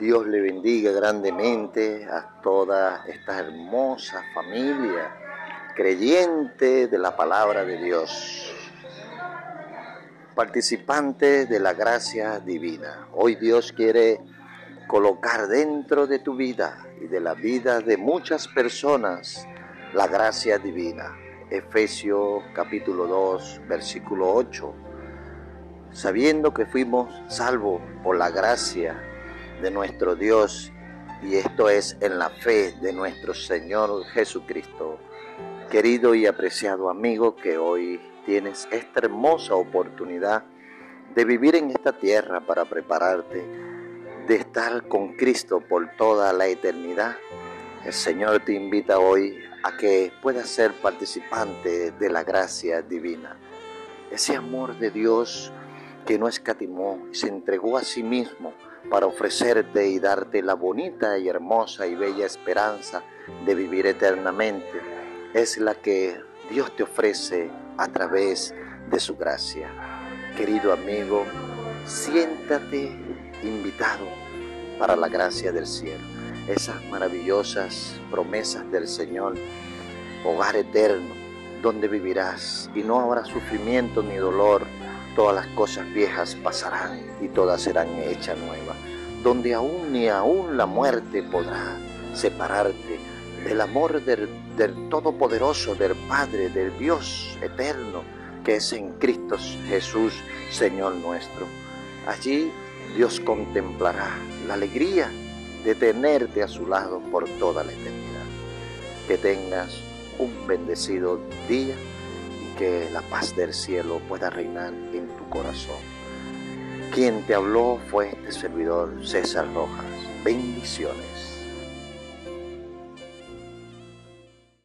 Dios le bendiga grandemente a toda esta hermosa familia creyente de la palabra de Dios, participante de la gracia divina. Hoy Dios quiere colocar dentro de tu vida y de la vida de muchas personas la gracia divina. Efesios capítulo 2, versículo 8. Sabiendo que fuimos salvos por la gracia de nuestro Dios y esto es en la fe de nuestro Señor Jesucristo. Querido y apreciado amigo que hoy tienes esta hermosa oportunidad de vivir en esta tierra para prepararte de estar con Cristo por toda la eternidad. El Señor te invita hoy a que puedas ser participante de la gracia divina. Ese amor de Dios que no escatimó se entregó a sí mismo para ofrecerte y darte la bonita y hermosa y bella esperanza de vivir eternamente. Es la que Dios te ofrece a través de su gracia. Querido amigo, siéntate invitado para la gracia del cielo. Esas maravillosas promesas del Señor, hogar eterno, donde vivirás y no habrá sufrimiento ni dolor todas las cosas viejas pasarán y todas serán hechas nuevas, donde aún ni aún la muerte podrá separarte del amor del, del, Todopoderoso, del Padre, del Dios eterno, que es en Cristo Jesús, Señor nuestro. Allí Dios contemplará la alegría de tenerte a su lado por toda la eternidad. Que tengas un bendecido día que la paz del cielo pueda reinar en tu corazón. Quien te habló fue este servidor César Rojas. Bendiciones.